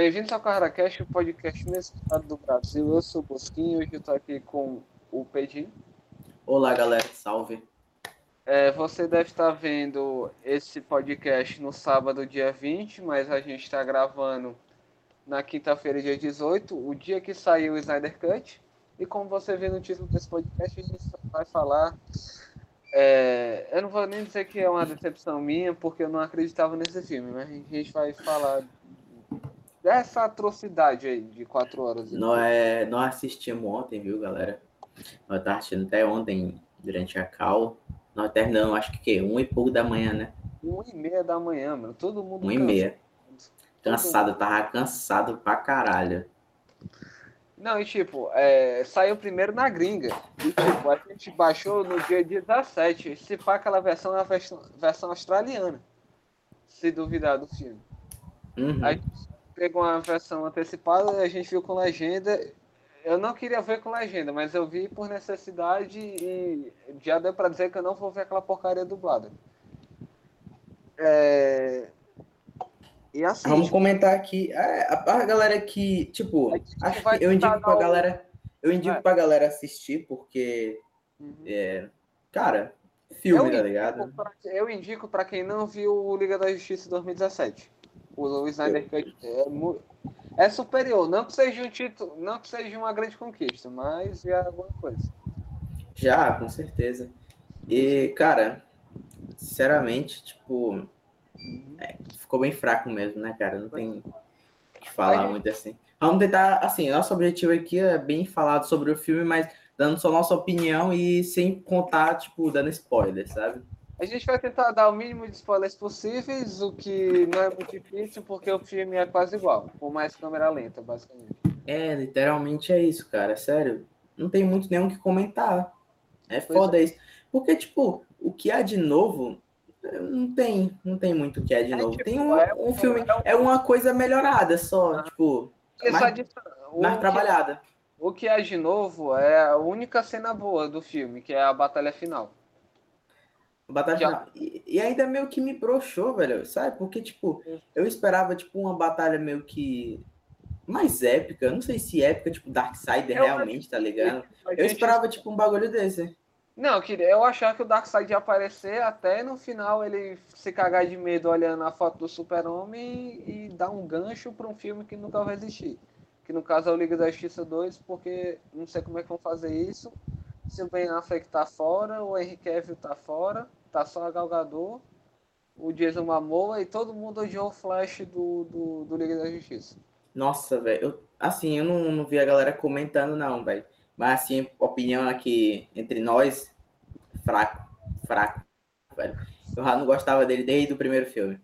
Bem-vindos ao CarraCast, o podcast necessário do Brasil. Eu sou o Bosquinho, hoje eu tô aqui com o Pedinho. Olá, galera, salve. É, você deve estar vendo esse podcast no sábado, dia 20, mas a gente está gravando na quinta-feira, dia 18, o dia que saiu o Snyder Cut. E como você vê no título desse podcast, a gente vai falar. É, eu não vou nem dizer que é uma decepção minha, porque eu não acreditava nesse filme, mas a gente vai falar dessa atrocidade aí de quatro horas. Nós, é, nós assistimos ontem, viu, galera? Nós estávamos assistindo até ontem, durante a cal. Nós terminamos, acho que um e pouco da manhã, né? Um e meia da manhã, mano. Todo mundo. Um e meia. Cansado, tava cansado pra caralho. Não, e tipo, é, saiu primeiro na gringa. E tipo, a gente baixou no dia 17. Se pá, aquela versão é a versão, versão australiana. Se duvidar do filme. Uhum. A gente pegou uma versão antecipada e a gente viu com legenda. Eu não queria ver com legenda, mas eu vi por necessidade e já deu pra dizer que eu não vou ver aquela porcaria dublada. É... E assim, Vamos comentar aqui. É, a, galera que, tipo, acho que eu indico pra galera. Eu indico Vai. pra galera assistir, porque, Uhum. é, cara, filme, eu, tá ligado? pra, eu indico pra quem não viu o Liga da Justiça 2017. O, Snyder Cut é, é superior. Não que seja um título, não que seja uma grande conquista, mas é alguma coisa. Já, com certeza. E, cara, sinceramente, tipo, é, ficou bem fraco mesmo, né, cara? Não tem o que falar muito assim. Vamos tentar, assim, nosso objetivo aqui é bem falado sobre o filme, mas dando só nossa opinião e sem contar, tipo, dando spoiler, sabe? A gente vai tentar dar o mínimo de spoilers possíveis, o que não é muito difícil, porque o filme é quase igual, por mais câmera lenta, basicamente. É, literalmente é isso, cara. Sério. Não tem muito nenhum que comentar. É Pois foda isso. Porque, tipo, o que há de novo. Não tem, não tem muito o que há de É, novo. tipo, tem um, é um um- filme, é é uma coisa melhorada só, tipo, Porque Mais- mais que, trabalhada. o que é de novo é a única cena boa do filme, que é a batalha final. Batalha final. E, e ainda meio que me broxou, velho, sabe? Porque, tipo, eu esperava, tipo, uma batalha meio que mais épica. Eu Não sei se épica, tipo, Darkseid Eu- realmente, tá ligado? Eu esperava, tipo, um bagulho desse. Não, eu queria- eu achava que o Darkseid ia aparecer até no final ele se cagar de medo olhando a foto do Super-Homem e, e dar um gancho para um filme que nunca vai existir. Que no caso é o Liga da Justiça 2, porque não sei como é que vão fazer isso. Se o Ben Affleck tá fora, o Henry Cavill tá fora, tá só a Gal Gadot, o Jason Momoa e todo mundo odiou o Flash do, do, do Liga da Justiça. Nossa, velho. Assim, eu não, não vi a galera comentando, não, velho. Mas, assim, opinião aqui entre nós, fraco. Fraco, velho. Eu já não gostava dele desde o primeiro filme.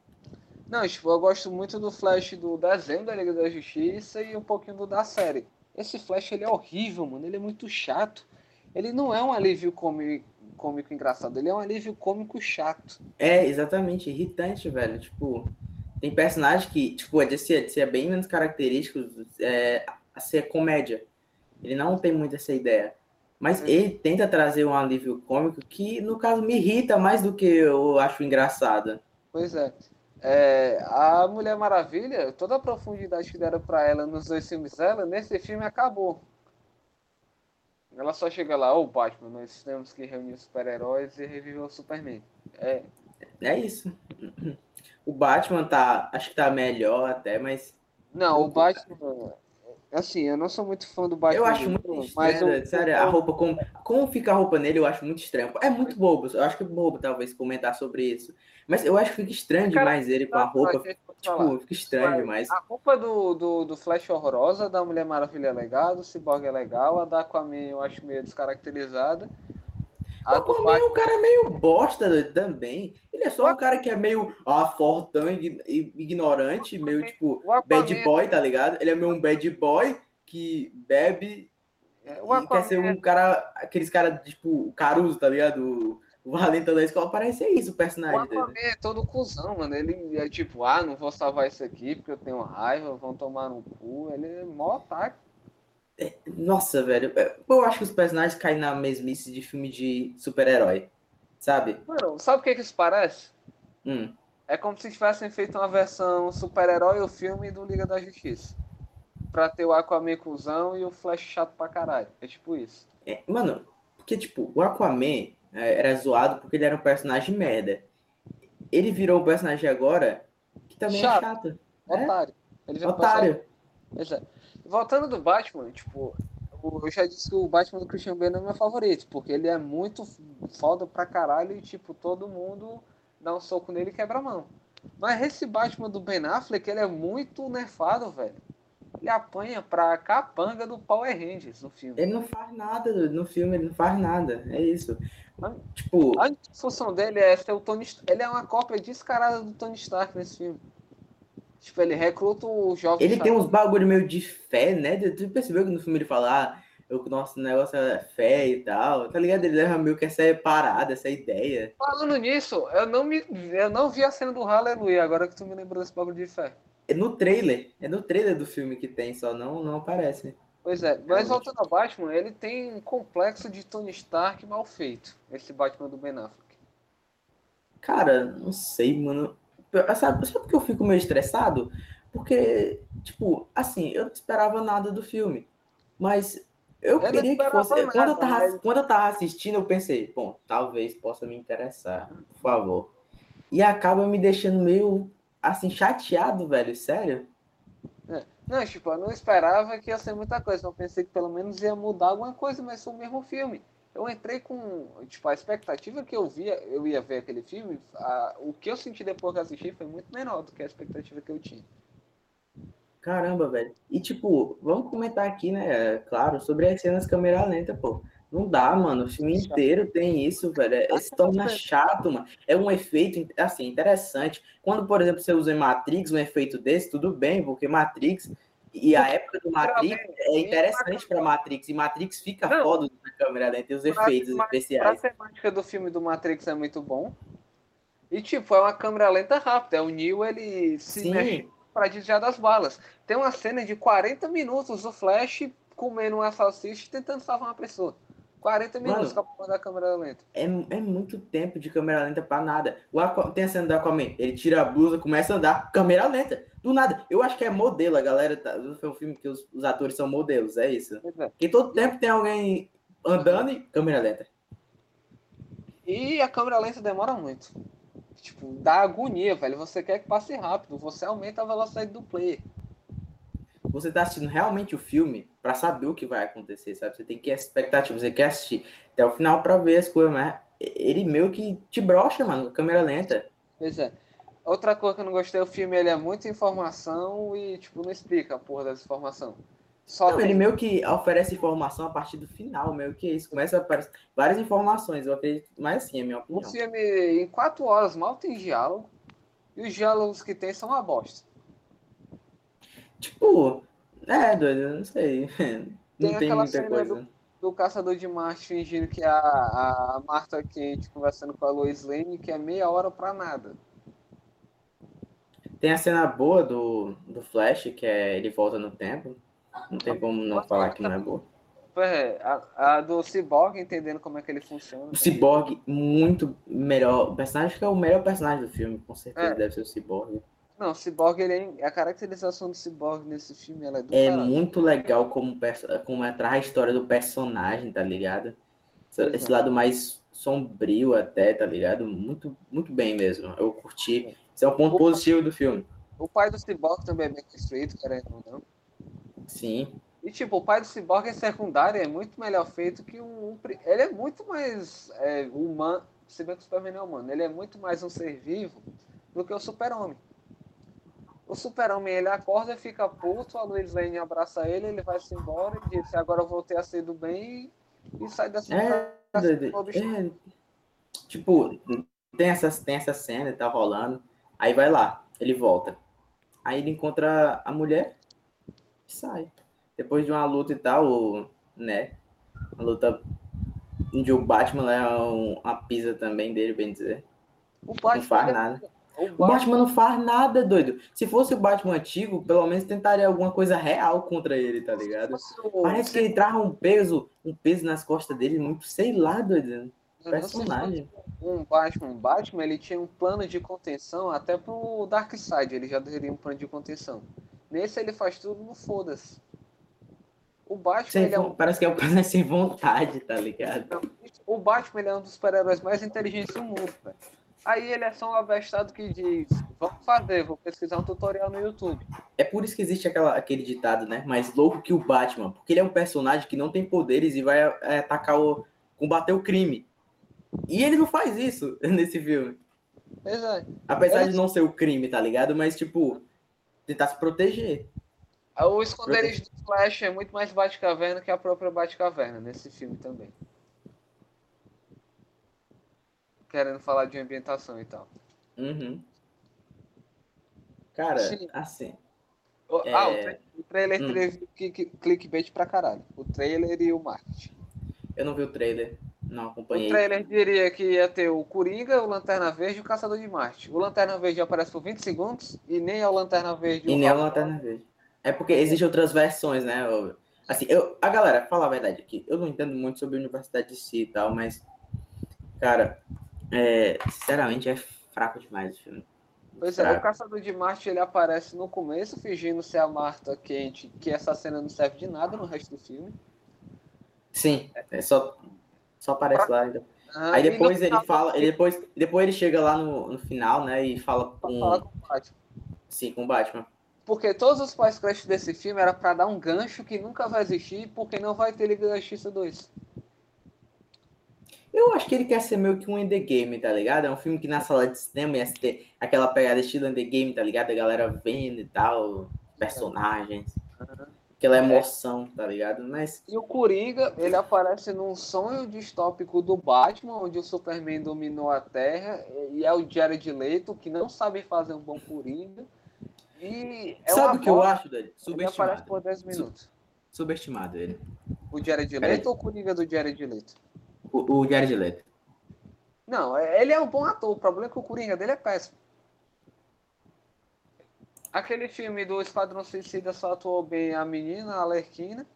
Não, tipo, eu gosto muito do Flash do desenho da Liga da Justiça e um pouquinho do da série. Esse Flash, ele é horrível, mano. Ele é muito chato. Ele não é um alívio cômico, cômico engraçado. Ele é um alívio cômico chato. É, exatamente, irritante, velho. Tipo, tem personagem que, tipo, é de ser, de ser bem menos característicos é, a ser comédia. Ele não tem muito essa ideia. Mas Uhum. ele tenta trazer um alívio cômico que, no caso, me irrita mais do que eu acho engraçado. Pois é. É, a Mulher Maravilha, toda a profundidade que deram pra ela nos dois filmes dela, nesse filme acabou. Ela só chega lá, ô Batman, nós temos que reunir os super-heróis e reviver o Superman. É, É isso. O Batman tá, acho que tá melhor até, mas Não, o Batman. Assim, eu não sou muito fã do Batman. eu acho muito estranho, o- sério, a roupa, como, como fica a roupa nele, eu acho muito estranho. É muito bobo, eu acho que é bobo talvez comentar sobre isso. Mas eu acho que fica estranho demais ele com a roupa, Falar. tipo, fica estranho demais. A roupa do, do, do Flash é horrorosa, da Mulher Maravilha é legal, do Cyborg é legal, a da Aquaman eu acho meio descaracterizada. A Aquaman é um cara meio bosta também. Ele é só um cara que é meio ah, fortão ignorante, meio tipo bad boy, tá ligado? Ele é meio um bad boy que bebe é, e quer ser um cara, aqueles caras, tipo, Caruso, tá ligado? O Valentão da escola, parece ser isso o O personagem dele. Aquaman é todo cuzão, mano. Ele é tipo, ah, não vou salvar isso aqui porque eu tenho raiva, vão tomar no cu. Ele é mó ataque. Nossa, velho, é, eu acho que os personagens caem na mesmice de filme de super-herói, sabe? Mano, sabe o que que isso parece? Hum, É como se tivessem feito uma versão super-herói o filme do Liga da Justiça. Pra ter o Aquaman cuzão e o Flash chato pra caralho. É tipo isso. É, mano, porque, tipo, o Aquaman é, era zoado porque ele era um personagem merda. Ele virou um personagem agora que também Chato. é chato. Otário. Ele Otário. Exato. Voltando do Batman, tipo, eu já disse que o Batman do Christian Bale é meu favorito, porque ele é muito foda pra caralho e, tipo, todo mundo dá um soco nele e quebra a mão. Mas esse Batman do Ben Affleck, ele é muito nerfado, velho. Ele apanha pra capanga do Power Rangers no filme. Ele não faz nada no filme, ele não faz nada. É isso. Mas- Tipo, A função dele é ser o Tony Stark. Ele é uma cópia descarada do Tony Stark nesse filme. Tipo, ele recruta o jovem. ele tem uns bagulho meio de fé, né? Tu percebeu que no filme ele fala, ah, eu, nosso negócio é fé e tal. Tá ligado? Ele leva meio que essa parada, essa ideia. Falando nisso, eu não, me, eu não vi a cena do Hallelujah, agora que tu me lembrou desse bagulho de fé. É no trailer. É no trailer do filme que tem, só não, não aparece. Pois é, mas voltando ao Batman, ele tem um complexo de Tony Stark mal feito. Esse Batman do Ben Affleck. Cara, não sei, mano. Sabe, sabe por que eu fico meio estressado? Porque, tipo, assim, eu não esperava nada do filme. Mas eu, Eu queria que fosse. quando, eu nada, tava, mas- quando eu tava assistindo, eu pensei, bom, talvez possa me interessar, por favor. E acaba me deixando meio, assim, chateado, velho, sério. Não, tipo, eu não esperava que ia ser muita coisa. Eu pensei que pelo menos ia mudar alguma coisa, mas foi o mesmo filme. Eu entrei com, tipo, a expectativa que eu via, eu ia ver aquele filme, a- o que eu senti depois que assisti foi muito menor do que a expectativa que eu tinha. Caramba, velho. E, tipo, vamos comentar aqui, né, claro, sobre as cenas câmera lenta, pô. Não dá, mano. O filme inteiro tem isso, velho. É, se torna chato, mano. É um efeito, assim, interessante. Quando, por exemplo, você usa em Matrix um efeito desse, tudo bem, porque Matrix e a época do Matrix é interessante pra Matrix. E Matrix fica Não. foda na câmera lenta e os efeitos pra- especiais. A temática do filme do Matrix é muito bom. E, tipo, é uma câmera lenta rápida. O Neo, ele se Sim. mexe pra desviar das balas. Tem uma cena de 40 minutos do Flash comendo uma salsicha e tentando salvar uma pessoa. 40 minutos Mano. com a câmera lenta. É, é muito tempo de câmera lenta pra nada. O Aqua- tem a cena do Aquaman, ele tira a blusa, começa a andar, câmera lenta. Do nada. Eu acho que é modelo, a galera. Tá, foi um filme que os, os atores são modelos, é isso. É. Porque todo tempo tem alguém andando e câmera lenta. E a câmera lenta demora muito. Tipo, dá agonia, velho. Você quer que passe rápido, você aumenta a velocidade do player. Você tá assistindo realmente o filme pra saber o que vai acontecer, sabe? Você tem que ter expectativa, você quer assistir até o final pra ver as coisas, mas ele meio que te brocha, mano, câmera lenta. Pois é. Outra coisa que eu não gostei, o filme ele é muita informação e, tipo, não explica a porra dessa informação. Só Não, tem- ele meio que oferece informação a partir do final, meio que isso. Começa a aparecer várias informações, eu acredito, mas assim, é minha O opinião. filme, em quatro horas, mal tem diálogo. E os diálogos que tem são uma bosta. Tipo, é, doido, não sei. Não Tem tem, aquela muita cena coisa. Do Caçador de Marte fingindo que é a, a Marta Quente conversando com a Lois Lane, que é meia hora pra nada. Tem a cena boa do, do Flash, que é ele volta no tempo. Não tem como não falar que não é boa. É, a, a do Cyborg entendendo como é que ele funciona. O Cyborg, muito melhor. O personagem que é o melhor personagem do filme, com certeza É. deve ser o Cyborg. Não, o Cyborg, ele é, a caracterização do Cyborg nesse filme ela é do É caralho. muito legal como, como é traz a história do personagem, tá ligado? Esse, Pois é. esse lado mais sombrio até, tá ligado? Muito, muito bem mesmo. Eu curti. Esse é um ponto Opa. positivo do filme. O pai do Cyborg também é bem construído, ou não. Sim. E tipo, o pai do Cyborg é secundário, é muito melhor feito que um. um Ele é muito mais é, humano. Se bem que o Superman é humano, ele é muito mais um ser vivo do que o Super-Homem. O Super-Homem ele acorda e fica puto, a Lois Lane abraça ele, ele vai-se embora e diz: Agora eu voltei a ser do bem e, sai dessa. É. É, tipo, tem essa, tem essa cena, tá rolando. Aí vai lá, ele volta. Aí ele encontra a mulher e sai. Depois de uma luta e tal, né? Uma luta onde o Batman é um- uma pisa também dele, bem dizer. O Não Batman, faz ele- nada. O Batman, Batman não faz nada, doido. Se fosse o Batman antigo, pelo menos tentaria alguma coisa real contra ele, tá ligado? o- Parece que ele traz um peso, um peso nas costas dele, muito, sei lá, doido. personagem. Um Batman, um Batman, ele tinha um plano de contenção até pro Darkseid, ele já teria um plano de contenção. Nesse ele faz tudo no foda-se. O Batman, Sem é um... Parece que é um cara sem vontade, tá ligado? O Batman é um dos super-heróis mais inteligentes do mundo, velho. Aí ele é só um abestado que diz, vamos fazer, vou pesquisar um tutorial no YouTube. É por isso que existe aquela, aquele ditado, né? Mais louco que o Batman. Porque ele é um personagem que não tem poderes e vai é, atacar o. combater o crime. E ele não faz isso nesse filme. Pois é. Apesar Eu- de não ser o crime, tá ligado? Mas, tipo, tentar se proteger. O esconderijo do Flash é muito mais Batcaverna que a própria Batcaverna nesse filme também. Querendo falar de ambientação e tal. Uhum. Cara, Sim. assim. O- É. Ah, o, tra- o trailer Hum. teve click- clickbait pra caralho. O trailer e o marketing. Eu não vi o trailer. Não O acompanhei. trailer diria que ia ter o Coringa, o Lanterna Verde e o Caçador de Marte. O Lanterna Verde aparece por 20 segundos e nem é o Lanterna Verde. E o nem a Rafa- Lanterna Verde. É porque existem outras versões, né? Assim, eu, a galera, falar a verdade aqui, eu não entendo muito sobre a universidade de si e tal, mas, cara, é, sinceramente é fraco demais o filme. Pois é, o Caçador de Marte ele aparece no começo, fingindo ser a Marta quente, que essa cena não serve de nada no resto do filme. Sim, é só, só aparece lá. ainda. Ah, Aí depois ele final, fala, ele depois, depois ele chega lá no, no final, né, e fala pra falar com, com o Batman. sim, com o Batman. Porque todos os pós-créditos desse filme era pra dar um gancho que nunca vai existir, porque não vai ter Liga da Justiça 2. Eu acho que ele quer ser meio que um endgame, tá ligado? É um filme que na sala de cinema ia ter aquela pegada estilo endgame, tá ligado? A galera vendo e tal, personagens, aquela emoção, tá ligado? Mas E o Coringa, ele aparece num sonho distópico do Batman, onde o Superman dominou a Terra, e é o Jared Leto, que não sabe fazer um bom Coringa. E é sabe o que eu acho dele? Ele aparece Subestimado. por 10 minutos. Subestimado ele. O Jared Peraí. Leto ou o Coringa do Jared Leto? O, o Jared Leto. Não, é- ele é um bom ator. O problema é que o Coringa dele é péssimo. Aquele filme do Esquadrão Suicida só atuou bem a menina, a Alerquina.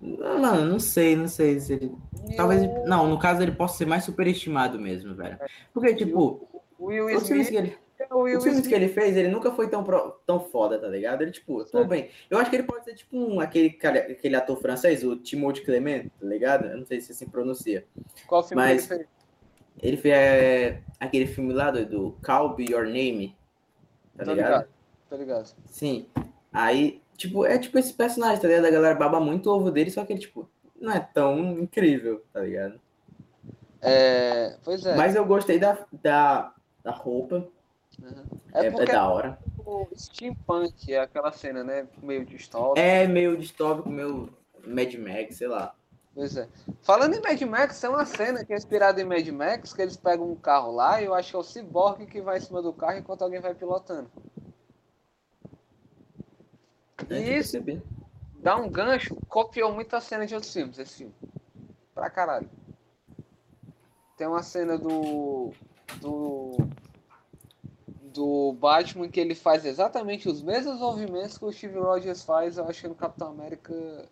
Não, não sei, não sei se ele. E Talvez. o, Não, no caso ele possa ser mais superestimado mesmo, velho. Porque, tipo, o Will Smith. que ele, Will os filmes Smith. que ele fez, ele nunca foi tão, pro- tão foda, tá ligado? Ele, tipo, tudo bem. Eu acho que ele pode ser, tipo, um, aquele, cara, aquele ator francês, o Timothée Clement, tá ligado? Eu não sei se assim pronuncia. Qual filme Mas- ele fez? Ele fez é, aquele filme lá do, do Call Be Your Name, tá Tô ligado? ligado. Tô ligado. Sim. Aí, tipo, é tipo esse personagem, tá ligado? A galera baba muito o ovo dele, só que ele, tipo, não é tão incrível, tá ligado? É, pois é. Mas eu gostei da, da, da roupa, Uhum. é, É é da hora. o steampunk é aquela cena, né? Meio distópica. É meio distópico, meio Mad Max, sei lá. Pois é. Falando em Mad Max, tem uma cena que é inspirada em Mad Max, que eles pegam um carro lá e eu acho que é o Cyborg que vai em cima do carro enquanto alguém vai pilotando. É, E isso dá um gancho, copiou muita cena de outros filmes, esse filme. Pra caralho. Tem uma cena do. do. Do Batman que ele faz exatamente os mesmos movimentos que o Steve Rogers faz, eu acho que no Capitão América.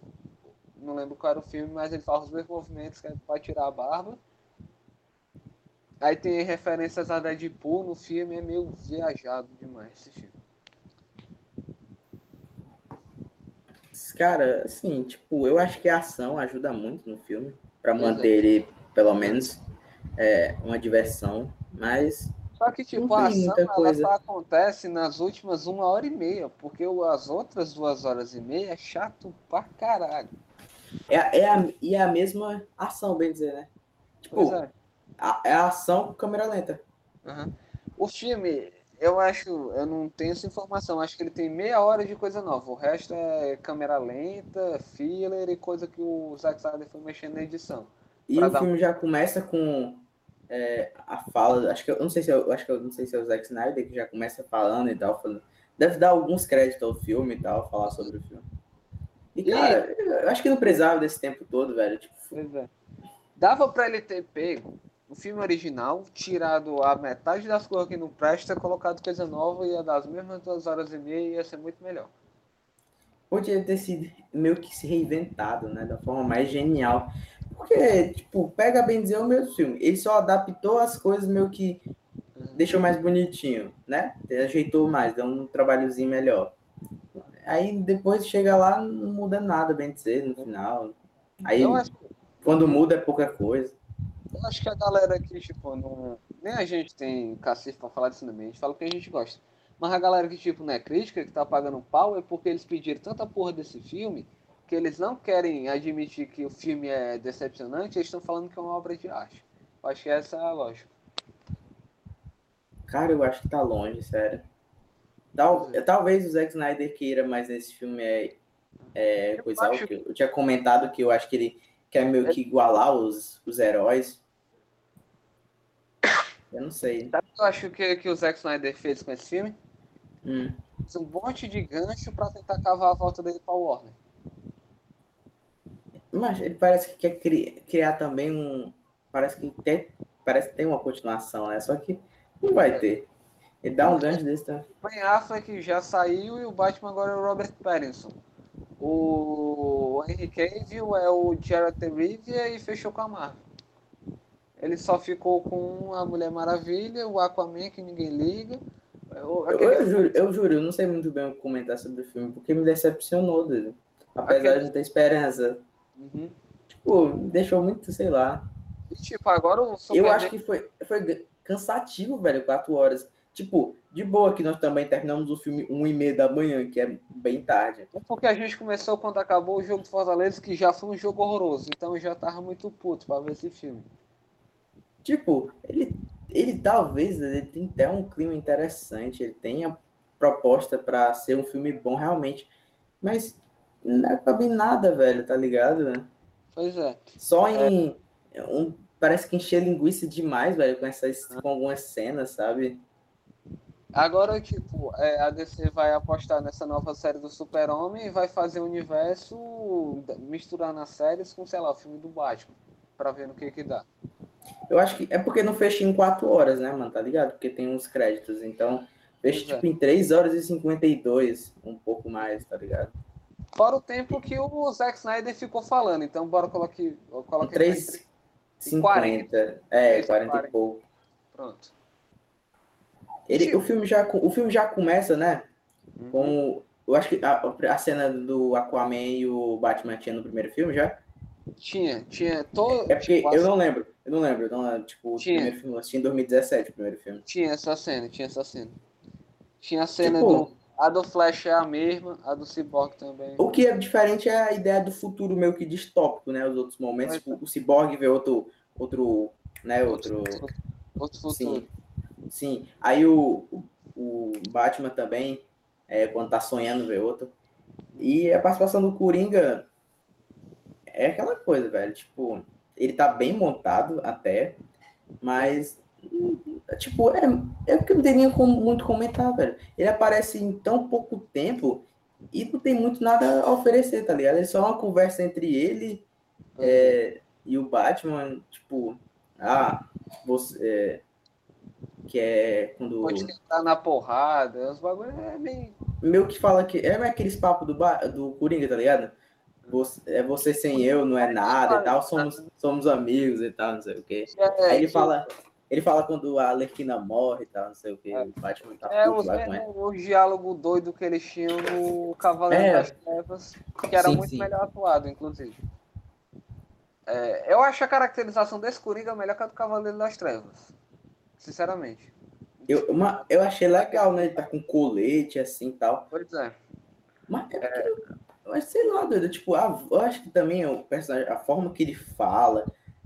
Não lembro qual era o filme, mas ele faz os mesmos movimentos que é pra tirar a barba. Aí tem referências a Deadpool no filme, é meio viajado demais esse filme. Cara, assim, tipo, eu acho que a ação ajuda muito no filme, pra Pois é. manter ele, pelo menos, é, uma diversão, mas Só que, tipo, a ação ela só acontece nas últimas uma hora e meia, porque as outras duas horas e meia é chato pra caralho. é, é, a, e é a mesma ação, bem dizer, né? Tipo, é. a, é a ação com câmera lenta. Aham. O filme, eu acho, eu não tenho essa informação, acho que ele tem meia hora de coisa nova. O resto é câmera lenta, filler e coisa que o Zack Snyder foi mexendo na edição. E o filme já começa com é, a fala, acho que eu não sei se eu acho que eu não sei se é o Zack Snyder que já começa falando e tal, falando, deve dar alguns créditos ao filme e tal, falar sobre o filme. E E- cara, eu acho que não precisava desse tempo todo, velho. Tipo, é. Dava pra ele ter pego o filme original, tirado a metade das coisas que não presta, colocado coisa nova, ia dar as mesmas duas horas e meia e ia ser muito melhor. podia ter sido meio que se reinventado, né, da forma mais genial. Porque, tipo, pega bem dizer o mesmo filme. Ele só adaptou as coisas meio que deixou mais bonitinho, né? Ajeitou mais, deu um trabalhozinho melhor. Aí depois chega lá, não muda nada, bem dizer, no final. Aí acho... quando muda é pouca coisa. Eu acho que a galera aqui, tipo, não... nem a gente tem cacete pra falar de cinema, a gente fala o que a gente gosta. Mas a galera que, tipo, não é crítica, que tá pagando pau, é porque eles pediram tanta porra desse filme que eles não querem admitir que o filme é decepcionante, eles estão falando que é uma obra de arte. Eu acho que essa é a lógica. Cara, eu acho que tá longe, sério. Tal, talvez o Zack Snyder queira, mas esse filme é, é coisa acho... que eu tinha comentado que eu acho que ele quer meio que igualar os, os heróis. Eu não sei. Sabe o que eu acho que, que o Zack Snyder fez com esse filme? Hum. Um monte de gancho para tentar cavar a volta dele para o Warner. Mas ele parece que quer criar, criar também um. Parece que tem, parece que tem uma continuação, né? Só que não vai ter. Ele dá um gancho desse também. O Ben Affleck já saiu e o Batman agora é o Robert Pattinson. O Henry Cavill é o Jared Rivia e fechou com a Marvel. Ele só ficou com a Mulher Maravilha, o Aquaman que ninguém liga. Eu, eu, eu, juro, eu juro, eu não sei muito bem o que comentar sobre o filme, porque me decepcionou dele. Apesar Aquele... de ter esperança. Uhum. Tipo, deixou muito, sei lá. E, tipo, agora o Eu acho que foi, foi cansativo, velho, quatro horas. Tipo, de boa que nós também terminamos o filme um e meia da manhã, que é bem tarde. É porque a gente começou quando acabou o jogo do Fortaleza, que já foi um jogo horroroso. Então eu já tava muito puto pra ver esse filme. Tipo, ele, ele talvez ele tem até um clima interessante, ele tem a proposta para ser um filme bom realmente. Mas não é pra bem nada, velho, tá ligado? Pois é. Só em. É. Um, parece que encher linguiça demais, velho, com, essas, com algumas cenas, sabe? Agora, tipo, é, a DC vai apostar nessa nova série do Super-Homem e vai fazer o universo misturando as séries com, sei lá, o filme do Batman, pra ver no que que dá. Eu acho que é porque não fecha em 4 horas, né, mano, tá ligado? Porque tem uns créditos, então fecha, tipo, é. em 3 horas e 52, um pouco mais, tá ligado? Fora o tempo que o Zack Snyder ficou falando. Então, bora colocar. Coloque 3, 50. 40. É, 40, 40 e pouco. Pronto. Ele, o, filme já, o filme já começa, né? Uhum. Com. Eu acho que a, a cena do Aquaman e o Batman tinha no primeiro filme já? Tinha, tinha. Todo, é porque tipo, eu não lembro. Eu não lembro. Eu não lembro. Tipo, tinha. o primeiro filme, eu assisti em 2017, o primeiro filme. Tinha essa cena, tinha essa cena. Tinha a cena tipo, do a do Flash é a mesma, a do Cyborg também. O que é diferente é a ideia do futuro meio que distópico, né? Os outros momentos, tipo, o Cyborg vê outro, outro, né? Outro, outro futuro. Sim, sim. Aí o, o Batman também, é, quando tá sonhando, vê outro. E a participação do Coringa é aquela coisa, velho. Tipo, ele tá bem montado até, mas Tipo, é, é que eu não teria como, muito comentar, velho. Ele aparece em tão pouco tempo e não tem muito nada a oferecer, tá ligado? É só uma conversa entre ele é, e o Batman, tipo, ah, você. É, que é quando. Pode tentar na porrada, os bagulho é meio. Meu que fala que. É aqueles papos do, do Coringa, tá ligado? Você, é você sem eu, não é nada e tal, somos, somos amigos e tal, não sei o quê. É, Aí ele fala. Ele fala quando a Alerquina morre e tal, não sei o que. É. O Batman tá é, é, o diálogo doido que eles tinham no Cavaleiro é. das Trevas, que era sim, muito sim. melhor atuado, inclusive. É, eu acho a caracterização desse Coringa melhor que a do Cavaleiro das Trevas. Sinceramente. Eu, uma, eu achei legal, né? Ele tá com colete assim e tal. Pois é. Mas é, é. Mas sei lá, doido. Tipo, a, eu acho que também o personagem, a forma que ele fala,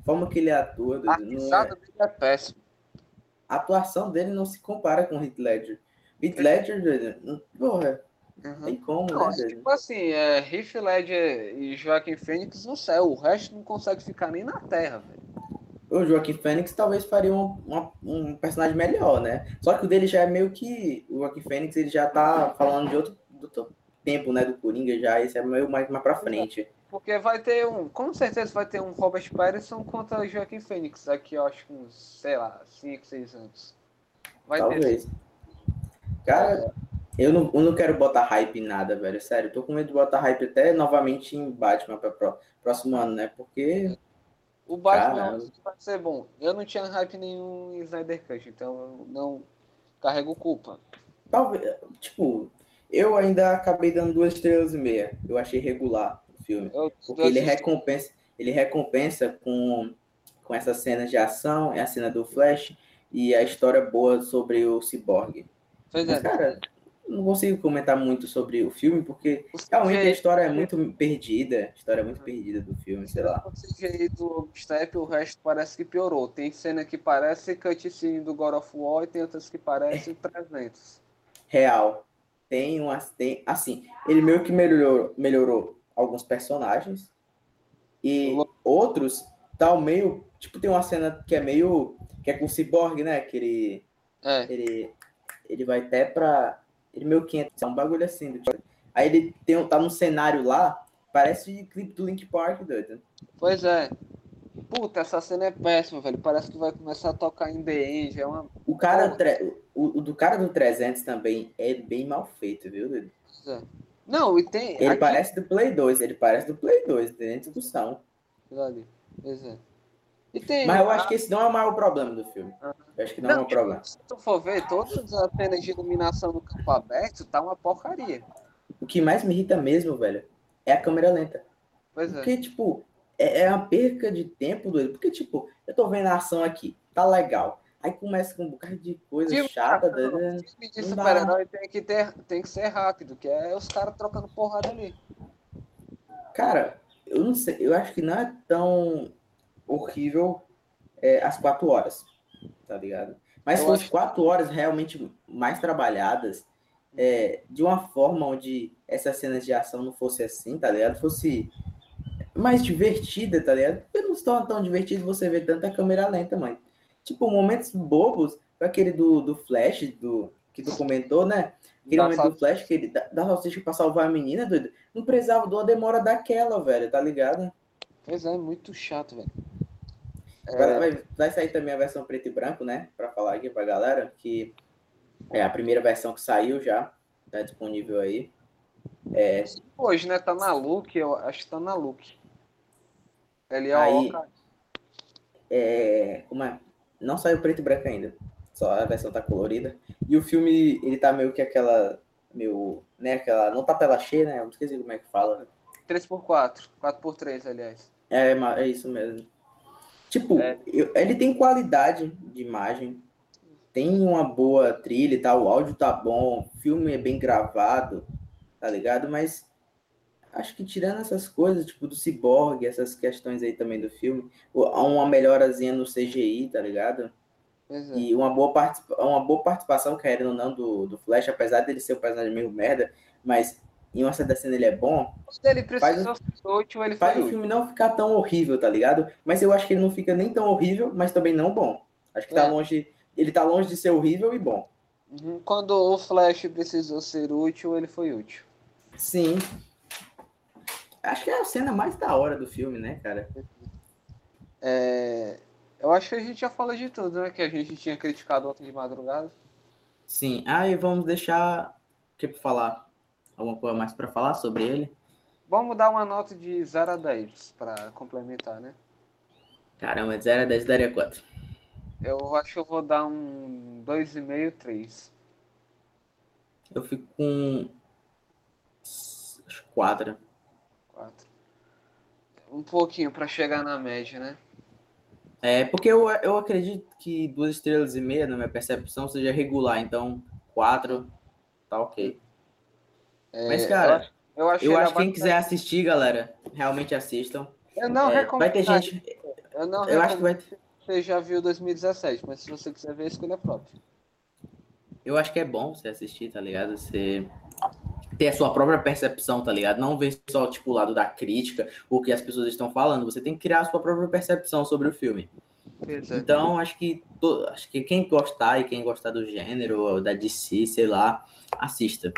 forma que ele atua. A risada é... dele é péssimo. A atuação dele não se compara com o Heath Ledger. Heath Ledger, porra, uhum. tem como, não, né? É, tipo assim, é, Heath Ledger e Joaquim Fênix no céu, o resto não consegue ficar nem na terra, velho. O Joaquim Fênix talvez faria um, um, um, personagem melhor, né? Só que o dele já é meio que. O Joaquim Fênix ele já tá falando de outro, do tempo, né? Do Coringa já, esse é meio mais, mais pra frente. Porque vai ter um. Com certeza vai ter um Robert Pattinson contra o Joaquim Fênix daqui, eu acho, uns, sei lá, 5, 6 anos. Vai Talvez. Ter. Cara, eu não, eu não quero botar hype em nada, velho. Sério, tô com medo de botar hype até novamente em Batman para próximo ano, né? Porque O Batman vai ser bom. Eu não tinha hype nenhum em Snyder Cut, então eu não carrego culpa. Talvez, tipo, eu ainda acabei dando duas estrelas e meia. Eu achei regular o filme. Eu, porque ele recompensa, ele recompensa com, com essas cenas de ação, é a cena do Flash e a história boa sobre o Cyborg. Pois Mas, é. cara, não consigo comentar muito sobre o filme, porque realmente a história é muito perdida. A história é muito perdida do filme, sei lá. O CGI do Step, o resto parece que piorou. Tem cena que parece cutscene do God of War e tem outras que parecem 300. Real. Tem umas. Tem, assim, ele meio que melhorou, melhorou alguns personagens. E outros, tal tá meio. Tipo, tem uma cena que é meio. Que é com o Cyborg, né? Que ele. É. Ele, ele vai até pra ele meio que entra, é um bagulho assim. Tipo, aí ele tem, tá num cenário lá, parece clipe do Link Park, doido. Pois é. Puta, essa cena é péssima, velho. Parece que vai começar a tocar em The End. É uma... o, cara, o, o, do cara do 300 também é bem mal feito, viu, doido? É. Não, e tem. Ele aqui... parece do Play 2, ele parece do Play 2, tem discussão. Pois é. Tem, Mas eu acho que esse não é o maior problema do filme. Eu acho que não, não é o maior problema. Se tu for ver, todas as cenas de iluminação no campo aberto tá uma porcaria. O que mais me irrita mesmo, velho, é a câmera lenta. Pois é. Porque, tipo, é, é uma perca de tempo, doido. Porque, tipo, eu tô vendo a ação aqui, tá legal. Aí começa com um bocado de coisa filme, chata. De super-herói tem que, ter, tem que ser rápido, que é os caras trocando porrada ali. Cara, eu não sei, eu acho que não é tão horrível é, as quatro horas, tá ligado? Mas fosse acho... quatro horas realmente mais trabalhadas, é, de uma forma onde essas cenas de ação não fosse assim, tá ligado? Fosse mais divertida, tá ligado? Porque não estão tão divertido você ver tanta câmera lenta, mãe. Tipo, momentos bobos, aquele do, do Flash, do, que tu comentou, né? Aquele momento do Flash, que ele dá, salsicha pra salvar a menina, doido. Não precisava de uma demora daquela, velho, tá ligado? Pois é, muito chato, velho. É... Vai, vai, sair também a versão preto e branco, né? Para falar aqui pra galera, que é a primeira versão que saiu já, tá disponível aí. É... Hoje, né? Tá na Look, eu acho que tá na Look. Ele é aí, é, como é? Não saiu preto e branco ainda. Só a versão tá colorida. E o filme, ele tá meio que aquela. Meio. Né, aquela. Não tá tela cheia, né? Eu não esqueci como é que fala. 3x4. 4x3, aliás. É, é isso mesmo. Tipo, é. eu, ele tem qualidade de imagem, tem uma boa trilha e tal, o áudio tá bom, o filme é bem gravado, tá ligado? Mas acho que tirando essas coisas, tipo do Cyborg, essas questões aí também do filme, há uma melhorazinha no CGI, tá ligado? É. E uma boa, uma boa participação, querendo ou não, do, do Flash, apesar dele ser um personagem meio merda, mas em uma certa cena ele é bom. Se ele precisou faz, ser útil, ele faz o filme não ficar tão horrível, tá ligado? Mas eu acho que ele não fica nem tão horrível, mas também não bom. Acho que tá é. tá longe. Ele tá longe de ser horrível e bom. Uhum. Quando o Flash precisou ser útil, ele foi útil. Sim. Acho que é a cena mais da hora do filme, né, cara? É... Eu acho que a gente já falou de tudo, né? Que a gente tinha criticado ontem de madrugada. Sim. Aí ah, vamos deixar. O que pra falar? Alguma coisa mais para falar sobre ele? Vamos dar uma nota de 0 a 10 para complementar, né? Caramba, de 0 a 10 daria quanto? Eu acho que eu vou dar um 2,5, 3. Eu fico com. Acho 4. 4. Um pouquinho para chegar na média, né? É, porque eu, eu acredito que duas estrelas e meia, na minha percepção, seja regular. Então, 4 tá ok. É, Mas, cara, eu acho, eu acho que quem quiser assistir, galera, realmente assistam. Eu não é, recomendo. Vai ter gente. Eu não eu acho que vai ter... Você já viu 2017, mas se você quiser ver, escolha própria. Eu acho que é bom você assistir, tá ligado? Você ter a sua própria percepção, tá ligado? Não ver só, tipo, o lado da crítica, o que as pessoas estão falando. Você tem que criar a sua própria percepção sobre o filme. Exato. Então, acho que, acho que quem gostar e quem gostar do gênero, da DC, sei lá, assista.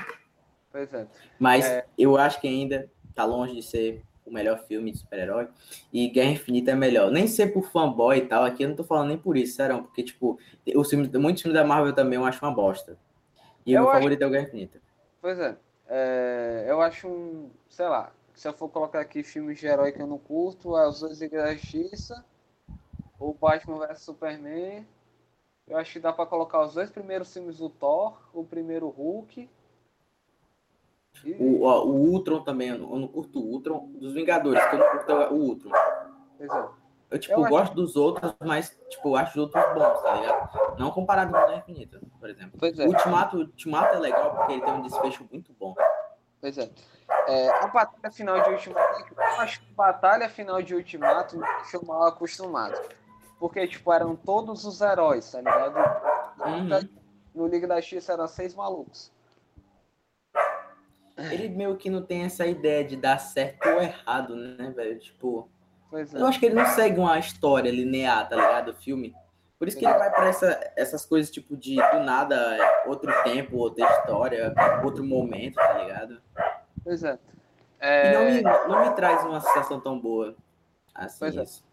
Pois é. Mas é... eu acho que ainda tá longe de ser o melhor filme de super-herói. E Guerra Infinita é melhor. Nem ser por fanboy e tal, aqui eu não tô falando nem por isso, sério, porque, tipo, os filmes, muitos filmes da Marvel também eu acho uma bosta. E o meu acho... favorito é o Guerra Infinita. Pois é. É. Eu acho um, sei lá, se eu for colocar aqui filmes de herói que eu não curto, é Os Dois da Justiça o Batman vs Superman. Eu acho que dá pra colocar os dois primeiros filmes do Thor, o primeiro Hulk. E... O, ó, o Ultron também, eu não, eu não curto o Ultron. Dos Vingadores, que eu não curto o Ultron. É. Eu, tipo, eu gosto acho... dos outros, mas, tipo, acho os outros bons, tá ligado? Não comparado com o Infinita, por exemplo. Pois é. O Ultimato, o Ultimato é legal porque ele tem um desfecho muito bom. Pois é. é a batalha final de Ultimato, eu acho que a batalha final de Ultimato me deixou mal acostumado. Porque, tipo, eram todos os heróis, tá ligado? Uhum. No Liga da X eram seis malucos. Ele meio que não tem essa ideia de dar certo ou errado, né, velho? Tipo, é. eu acho que ele não segue uma história linear, tá ligado? O filme. Por isso que ele vai para essa, essas coisas, tipo, de do nada, outro tempo, outra história, outro momento, tá ligado? Pois é. é... E não me, não me traz uma sensação tão boa assim. Pois é. isso.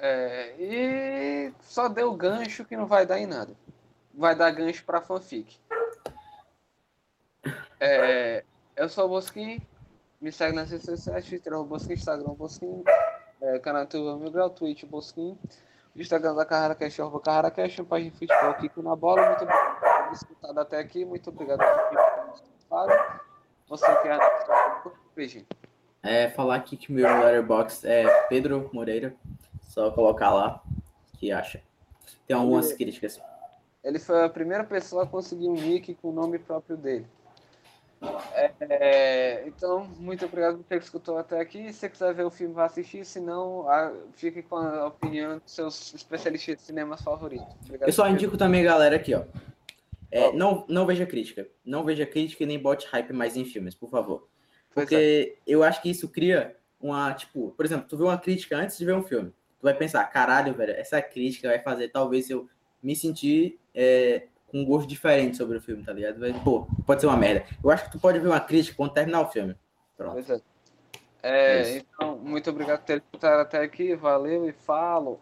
É. e só deu gancho que não vai dar em nada. Vai dar gancho para fanfic. É, eu sou o Bosquim, me segue nas redes sociais, Twitter, Bosquim, Instagram, Bosquim, é, canal YouTube, Grau, Twitch, Bosquim. Instagram da Carrara Cash, arroba Cash, página de futebol, Kiko na bola. Muito obrigado por ter escutado até aqui. Muito obrigado por ter Você quer beijinho. É, falar aqui que meu letterbox é Pedro Moreira. Só colocar lá que acha. Tem algumas ele, críticas. Ele foi a primeira pessoa a conseguir um nick com o nome próprio dele. É, então, muito obrigado por ter escutou até aqui. Se você quiser ver o filme, vá assistir. Se não, a, fique com a opinião dos seus especialistas de cinemas favoritos. Obrigado Eu só indico também, galera, aqui, ó. É, não, não veja crítica. Não veja crítica e nem bote hype mais em filmes, por favor. Porque é. eu acho que isso cria uma, tipo, por exemplo, tu vê uma crítica antes de ver um filme. Tu vai pensar, caralho, velho, essa crítica vai fazer talvez eu me sentir é, com um gosto diferente sobre o filme, tá ligado? Pô, pode ser uma merda. Eu acho que tu pode ver uma crítica quando terminar o filme. Pronto. É. É, então, muito obrigado por ter escutado até aqui. Valeu e falo.